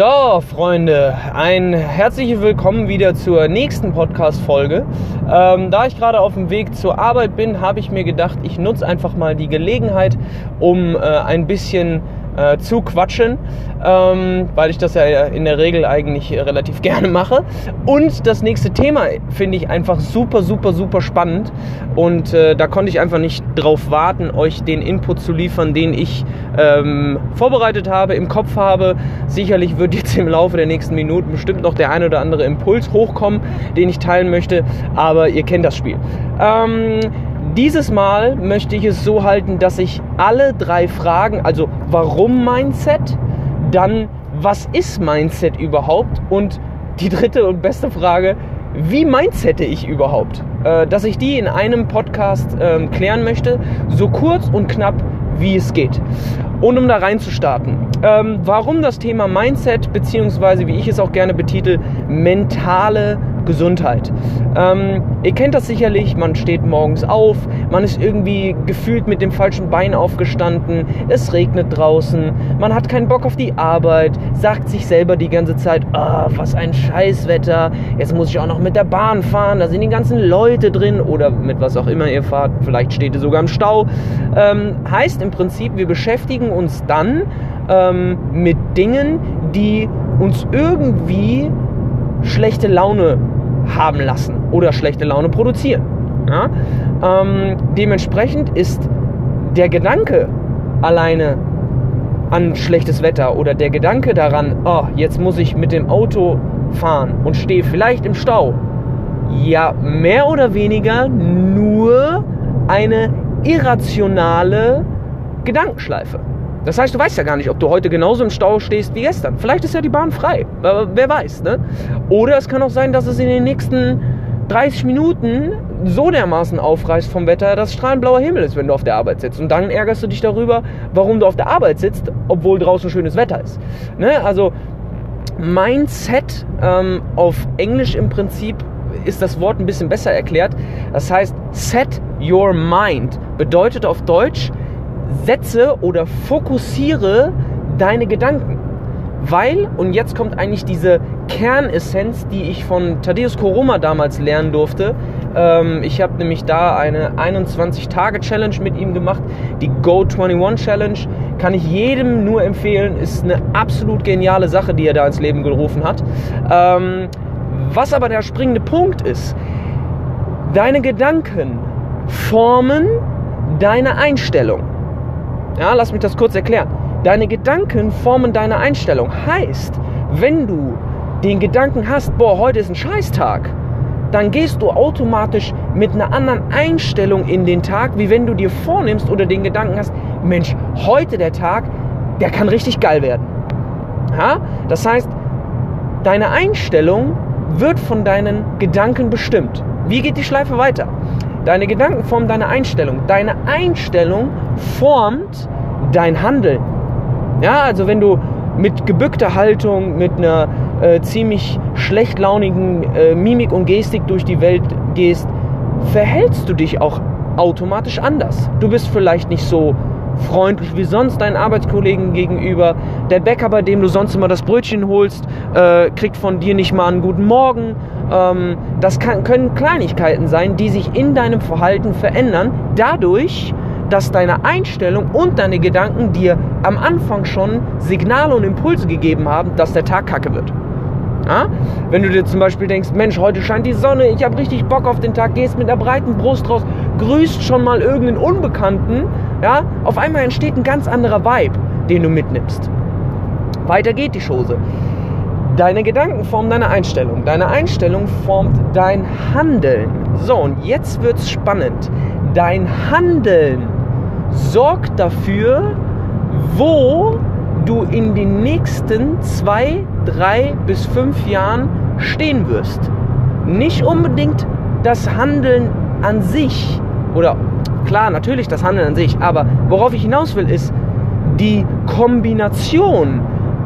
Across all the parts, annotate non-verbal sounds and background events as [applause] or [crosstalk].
So, Freunde, ein herzliches Willkommen wieder zur nächsten Podcast-Folge. Ähm, da ich gerade auf dem Weg zur Arbeit bin, habe ich mir gedacht, ich nutze einfach mal die Gelegenheit, um äh, ein bisschen äh, zu quatschen, ähm, weil ich das ja in der Regel eigentlich relativ [laughs] gerne mache. Und das nächste Thema finde ich einfach super, super, super spannend. Und äh, da konnte ich einfach nicht drauf warten, euch den Input zu liefern, den ich ähm, vorbereitet habe, im Kopf habe. Sicherlich wird jetzt im Laufe der nächsten Minuten bestimmt noch der ein oder andere Impuls hochkommen, den ich teilen möchte. Aber ihr kennt das Spiel. Ähm, dieses Mal möchte ich es so halten, dass ich alle drei Fragen, also warum Mindset, dann was ist Mindset überhaupt und die dritte und beste Frage, wie mindsette ich überhaupt? Äh, dass ich die in einem Podcast äh, klären möchte, so kurz und knapp wie es geht. Und um da reinzustarten, ähm, warum das Thema Mindset, beziehungsweise wie ich es auch gerne betitel, mentale Gesundheit. Ähm, ihr kennt das sicherlich, man steht morgens auf, man ist irgendwie gefühlt mit dem falschen Bein aufgestanden, es regnet draußen, man hat keinen Bock auf die Arbeit, sagt sich selber die ganze Zeit, oh, was ein Scheißwetter, jetzt muss ich auch noch mit der Bahn fahren, da sind die ganzen Leute drin oder mit was auch immer ihr fahrt, vielleicht steht ihr sogar im Stau. Ähm, heißt im Prinzip, wir beschäftigen uns dann ähm, mit Dingen, die uns irgendwie schlechte Laune haben lassen oder schlechte Laune produzieren. Ja? Ähm, dementsprechend ist der Gedanke alleine an schlechtes Wetter oder der Gedanke daran, oh, jetzt muss ich mit dem Auto fahren und stehe vielleicht im Stau, ja mehr oder weniger nur eine irrationale Gedankenschleife. Das heißt, du weißt ja gar nicht, ob du heute genauso im Stau stehst wie gestern. Vielleicht ist ja die Bahn frei. Wer weiß, ne? Oder es kann auch sein, dass es in den nächsten 30 Minuten so dermaßen aufreißt vom Wetter, dass strahlend blauer Himmel ist, wenn du auf der Arbeit sitzt. Und dann ärgerst du dich darüber, warum du auf der Arbeit sitzt, obwohl draußen schönes Wetter ist. Ne? Also Mindset ähm, auf Englisch im Prinzip ist das Wort ein bisschen besser erklärt. Das heißt, set your mind bedeutet auf Deutsch, setze oder fokussiere deine Gedanken. Weil, und jetzt kommt eigentlich diese Kernessenz, die ich von Thaddeus Koroma damals lernen durfte. Ähm, ich habe nämlich da eine 21-Tage-Challenge mit ihm gemacht, die Go 21 Challenge. Kann ich jedem nur empfehlen, ist eine absolut geniale Sache, die er da ins Leben gerufen hat. Ähm, was aber der springende Punkt ist, deine Gedanken formen deine Einstellung. Ja, lass mich das kurz erklären. Deine Gedanken formen deine Einstellung. Heißt, wenn du den Gedanken hast, boah, heute ist ein Scheißtag, dann gehst du automatisch mit einer anderen Einstellung in den Tag, wie wenn du dir vornimmst oder den Gedanken hast, Mensch, heute der Tag, der kann richtig geil werden. Ja? Das heißt, deine Einstellung wird von deinen Gedanken bestimmt. Wie geht die Schleife weiter? Deine Gedanken formen deine Einstellung. Deine Einstellung formt dein Handeln. Ja, also wenn du mit gebückter Haltung, mit einer äh, ziemlich schlecht launigen äh, Mimik und Gestik durch die Welt gehst, verhältst du dich auch automatisch anders. Du bist vielleicht nicht so freundlich wie sonst deinen Arbeitskollegen gegenüber. Der Bäcker, bei dem du sonst immer das Brötchen holst, äh, kriegt von dir nicht mal einen guten Morgen. Ähm, das kann, können Kleinigkeiten sein, die sich in deinem Verhalten verändern, dadurch, dass deine Einstellung und deine Gedanken dir am Anfang schon Signale und Impulse gegeben haben, dass der Tag kacke wird. Ja? Wenn du dir zum Beispiel denkst, Mensch, heute scheint die Sonne, ich habe richtig Bock auf den Tag, gehst mit einer breiten Brust raus, grüßt schon mal irgendeinen Unbekannten, ja, auf einmal entsteht ein ganz anderer Vibe, den du mitnimmst. Weiter geht die Chose. Deine Gedanken formen deine Einstellung. Deine Einstellung formt dein Handeln. So, und jetzt wird's spannend. Dein Handeln sorgt dafür, wo du in den nächsten zwei, drei bis fünf Jahren stehen wirst. Nicht unbedingt das Handeln an sich oder klar, natürlich das Handeln an sich, aber worauf ich hinaus will, ist die Kombination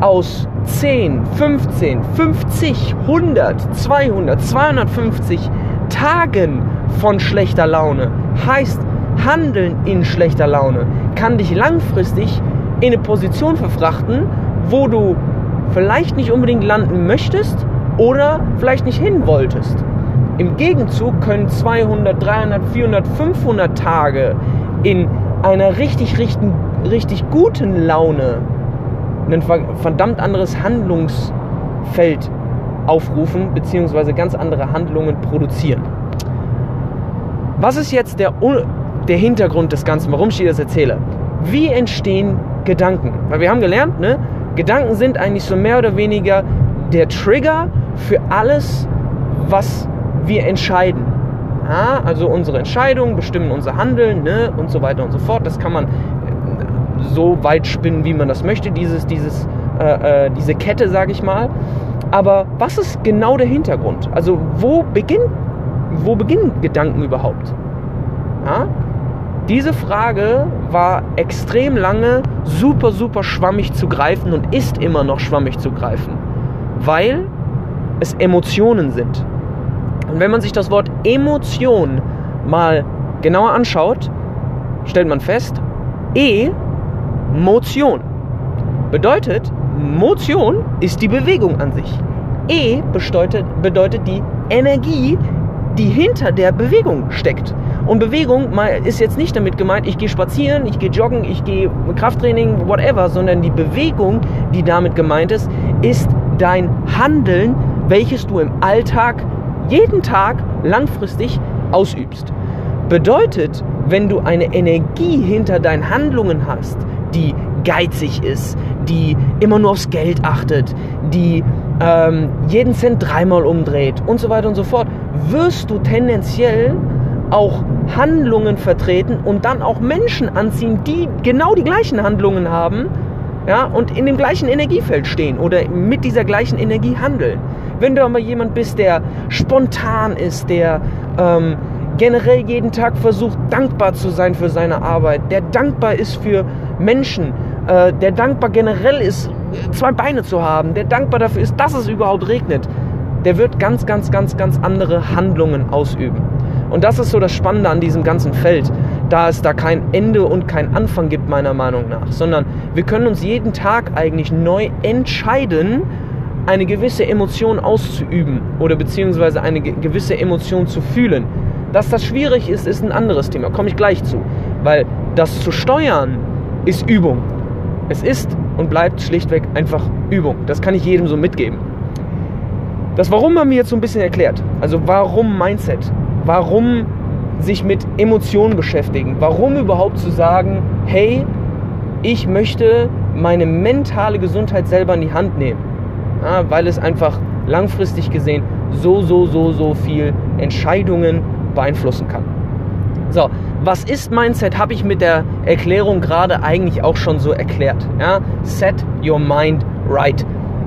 aus 10, 15, 50, 100, 200, 250 Tagen von schlechter Laune heißt, Handeln in schlechter Laune kann dich langfristig in eine Position verfrachten, wo du vielleicht nicht unbedingt landen möchtest oder vielleicht nicht hin wolltest. Im Gegenzug können 200, 300, 400, 500 Tage in einer richtig, richtig, richtig guten Laune ein verdammt anderes Handlungsfeld aufrufen, beziehungsweise ganz andere Handlungen produzieren. Was ist jetzt der, der Hintergrund des Ganzen, warum ich dir das erzähle? Wie entstehen Gedanken? Weil wir haben gelernt, ne? Gedanken sind eigentlich so mehr oder weniger der Trigger für alles, was wir entscheiden. Ja, also unsere Entscheidungen bestimmen unser Handeln ne, und so weiter und so fort. Das kann man äh, so weit spinnen, wie man das möchte, dieses, dieses, äh, äh, diese Kette, sage ich mal. Aber was ist genau der Hintergrund? Also wo beginnt, wo beginnen Gedanken überhaupt? Ja? Diese Frage war extrem lange super, super schwammig zu greifen und ist immer noch schwammig zu greifen, weil es Emotionen sind. Und wenn man sich das Wort Emotion mal genauer anschaut, stellt man fest, E, Motion. Bedeutet, Motion ist die Bewegung an sich. E bedeutet, bedeutet die Energie, die hinter der Bewegung steckt. Und Bewegung ist jetzt nicht damit gemeint, ich gehe spazieren, ich gehe joggen, ich gehe Krafttraining, whatever, sondern die Bewegung, die damit gemeint ist, ist dein Handeln, welches du im Alltag jeden Tag langfristig ausübst. Bedeutet, wenn du eine Energie hinter deinen Handlungen hast, die geizig ist, die immer nur aufs Geld achtet, die ähm, jeden Cent dreimal umdreht und so weiter und so fort, wirst du tendenziell auch Handlungen vertreten und dann auch Menschen anziehen, die genau die gleichen Handlungen haben ja, und in dem gleichen Energiefeld stehen oder mit dieser gleichen Energie handeln. Wenn du aber jemand bist, der spontan ist, der ähm, generell jeden Tag versucht, dankbar zu sein für seine Arbeit, der dankbar ist für Menschen, äh, der dankbar generell ist, zwei Beine zu haben, der dankbar dafür ist, dass es überhaupt regnet, der wird ganz, ganz, ganz, ganz andere Handlungen ausüben. Und das ist so das Spannende an diesem ganzen Feld, da es da kein Ende und kein Anfang gibt, meiner Meinung nach, sondern wir können uns jeden Tag eigentlich neu entscheiden, eine gewisse Emotion auszuüben oder beziehungsweise eine gewisse Emotion zu fühlen. Dass das schwierig ist, ist ein anderes Thema, komme ich gleich zu. Weil das zu steuern ist Übung. Es ist und bleibt schlichtweg einfach Übung. Das kann ich jedem so mitgeben. Das Warum haben wir jetzt so ein bisschen erklärt. Also warum Mindset? Warum sich mit Emotionen beschäftigen? Warum überhaupt zu sagen, hey, ich möchte meine mentale Gesundheit selber in die Hand nehmen? Ja, weil es einfach langfristig gesehen so, so, so, so viel Entscheidungen beeinflussen kann. So, was ist Mindset, habe ich mit der Erklärung gerade eigentlich auch schon so erklärt. Ja? Set your mind right.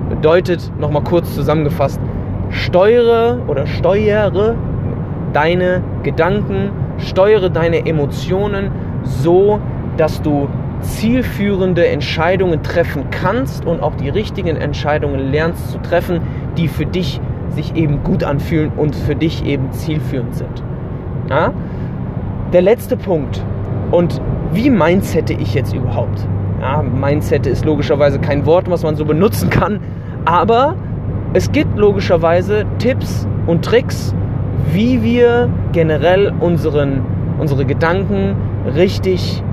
Bedeutet, nochmal kurz zusammengefasst, steuere oder steuere deine Gedanken, steuere deine Emotionen so, dass du zielführende Entscheidungen treffen kannst und auch die richtigen Entscheidungen lernst zu treffen, die für dich sich eben gut anfühlen und für dich eben zielführend sind. Ja? Der letzte Punkt. Und wie mindsette ich jetzt überhaupt? Ja, Mindset ist logischerweise kein Wort, was man so benutzen kann, aber es gibt logischerweise Tipps und Tricks, wie wir generell unseren, unsere Gedanken richtig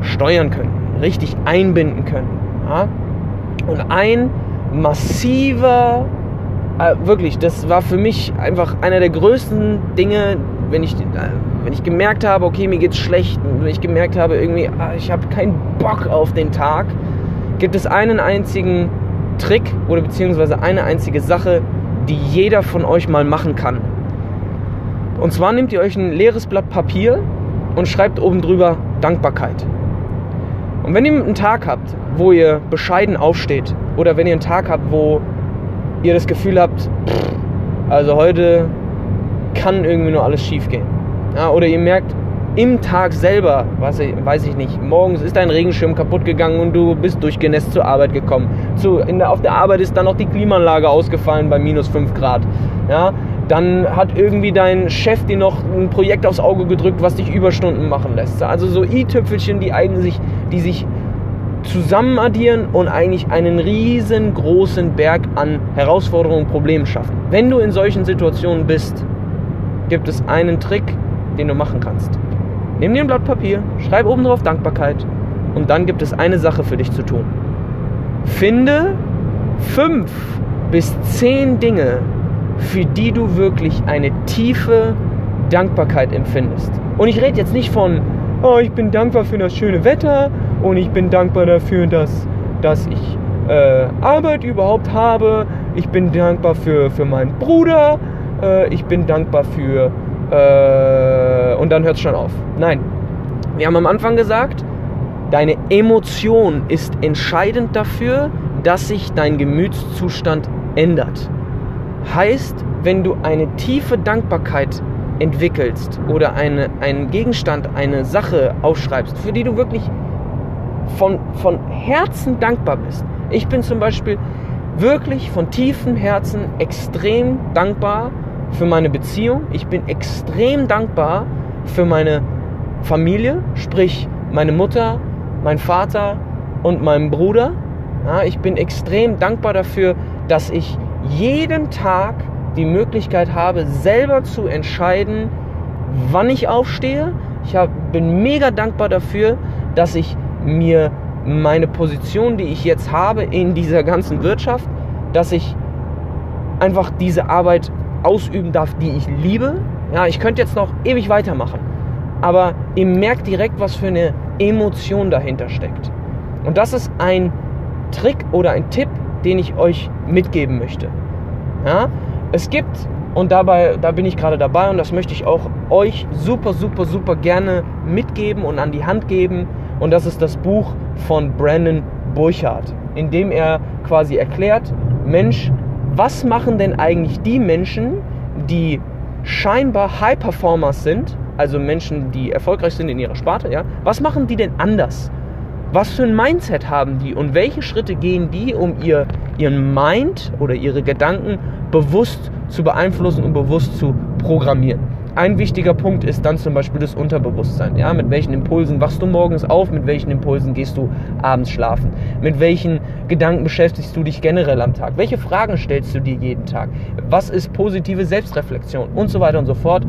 steuern können, richtig einbinden können. Ja? Und ein massiver, äh, wirklich, das war für mich einfach einer der größten Dinge, wenn ich, äh, wenn ich gemerkt habe, okay, mir geht's schlecht, wenn ich gemerkt habe, irgendwie, ah, ich habe keinen Bock auf den Tag, gibt es einen einzigen Trick oder beziehungsweise eine einzige Sache, die jeder von euch mal machen kann. Und zwar nehmt ihr euch ein leeres Blatt Papier und schreibt oben drüber Dankbarkeit. Und wenn ihr einen Tag habt, wo ihr bescheiden aufsteht, oder wenn ihr einen Tag habt, wo ihr das Gefühl habt, also heute kann irgendwie nur alles schief gehen. Ja, oder ihr merkt im Tag selber, was ich, weiß ich nicht, morgens ist dein Regenschirm kaputt gegangen und du bist durchgenässt zur Arbeit gekommen. Zu, der, auf der Arbeit ist dann noch die Klimaanlage ausgefallen bei minus 5 Grad. Ja, dann hat irgendwie dein Chef dir noch ein Projekt aufs Auge gedrückt, was dich Überstunden machen lässt. Also so i-Tüpfelchen, die eigentlich, die sich zusammen addieren und eigentlich einen riesengroßen Berg an Herausforderungen und Problemen schaffen. Wenn du in solchen Situationen bist, gibt es einen Trick, den du machen kannst. Nimm dir ein Blatt Papier, schreib oben drauf Dankbarkeit und dann gibt es eine Sache für dich zu tun. Finde fünf bis zehn Dinge, für die du wirklich eine tiefe Dankbarkeit empfindest. Und ich rede jetzt nicht von, oh, ich bin dankbar für das schöne Wetter und ich bin dankbar dafür, dass, dass ich äh, Arbeit überhaupt habe. Ich bin dankbar für, für meinen Bruder. Äh, ich bin dankbar für... Äh, und dann hört es schon auf. Nein, wir haben am Anfang gesagt, deine Emotion ist entscheidend dafür, dass sich dein Gemütszustand ändert. Heißt, wenn du eine tiefe Dankbarkeit entwickelst oder eine, einen Gegenstand, eine Sache aufschreibst, für die du wirklich von, von Herzen dankbar bist. Ich bin zum Beispiel wirklich von tiefem Herzen extrem dankbar für meine Beziehung. Ich bin extrem dankbar für meine Familie, sprich meine Mutter, mein Vater und meinen Bruder. Ja, ich bin extrem dankbar dafür, dass ich jeden Tag die Möglichkeit habe, selber zu entscheiden, wann ich aufstehe. Ich hab, bin mega dankbar dafür, dass ich mir meine Position, die ich jetzt habe in dieser ganzen Wirtschaft, dass ich einfach diese Arbeit ausüben darf, die ich liebe. Ja, ich könnte jetzt noch ewig weitermachen, aber ihr merkt direkt, was für eine Emotion dahinter steckt. Und das ist ein Trick oder ein Tipp, den ich euch mitgeben möchte. Ja? Es gibt, und dabei, da bin ich gerade dabei und das möchte ich auch euch super, super, super gerne mitgeben und an die Hand geben. Und das ist das Buch von Brandon Burchardt, in dem er quasi erklärt, Mensch, was machen denn eigentlich die Menschen, die scheinbar High Performers sind, also Menschen, die erfolgreich sind in ihrer Sparte, ja, was machen die denn anders? Was für ein Mindset haben die und welche Schritte gehen die, um ihr, ihren Mind oder ihre Gedanken bewusst zu beeinflussen und bewusst zu programmieren? Ein wichtiger Punkt ist dann zum Beispiel das Unterbewusstsein. Ja, mit welchen Impulsen wachst du morgens auf, mit welchen Impulsen gehst du abends schlafen? Mit welchen Gedanken beschäftigst du dich generell am Tag? Welche Fragen stellst du dir jeden Tag? Was ist positive Selbstreflexion? Und so weiter und so fort.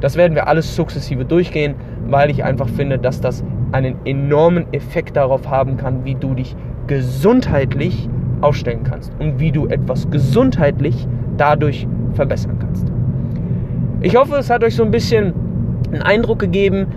Das werden wir alles sukzessive durchgehen, weil ich einfach finde, dass das einen enormen Effekt darauf haben kann, wie du dich gesundheitlich aufstellen kannst und wie du etwas gesundheitlich dadurch verbessern kannst. Ich hoffe, es hat euch so ein bisschen einen Eindruck gegeben,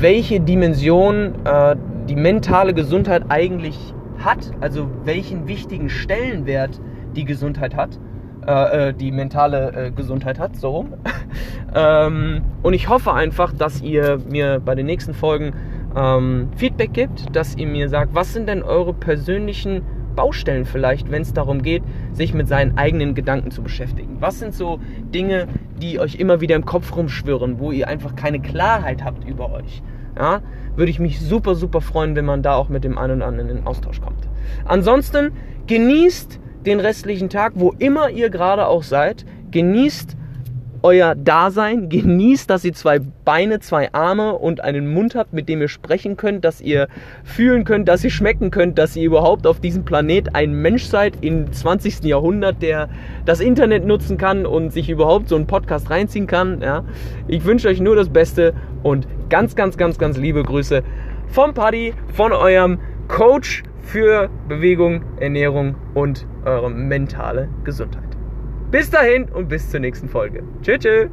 welche Dimension äh, die mentale Gesundheit eigentlich hat, also welchen wichtigen Stellenwert die Gesundheit hat, äh, äh die mentale äh, Gesundheit hat, so rum. [laughs] ähm, und ich hoffe einfach, dass ihr mir bei den nächsten Folgen ähm, Feedback gibt, dass ihr mir sagt, was sind denn eure persönlichen Baustellen vielleicht, wenn es darum geht, sich mit seinen eigenen Gedanken zu beschäftigen? Was sind so Dinge, die euch immer wieder im Kopf rumschwirren, wo ihr einfach keine Klarheit habt über euch? Ja, würde ich mich super, super freuen, wenn man da auch mit dem einen oder anderen in Austausch kommt. Ansonsten genießt den restlichen Tag, wo immer ihr gerade auch seid. Genießt euer Dasein, genießt, dass ihr zwei Beine, zwei Arme und einen Mund habt, mit dem ihr sprechen könnt, dass ihr fühlen könnt, dass ihr schmecken könnt, dass ihr überhaupt auf diesem Planet ein Mensch seid im 20. Jahrhundert, der das Internet nutzen kann und sich überhaupt so einen Podcast reinziehen kann. Ja. Ich wünsche euch nur das Beste und ganz, ganz, ganz, ganz liebe Grüße vom Paddy, von eurem Coach für Bewegung, Ernährung und eure mentale Gesundheit. Bis dahin und bis zur nächsten Folge. Tschüss. tschüss.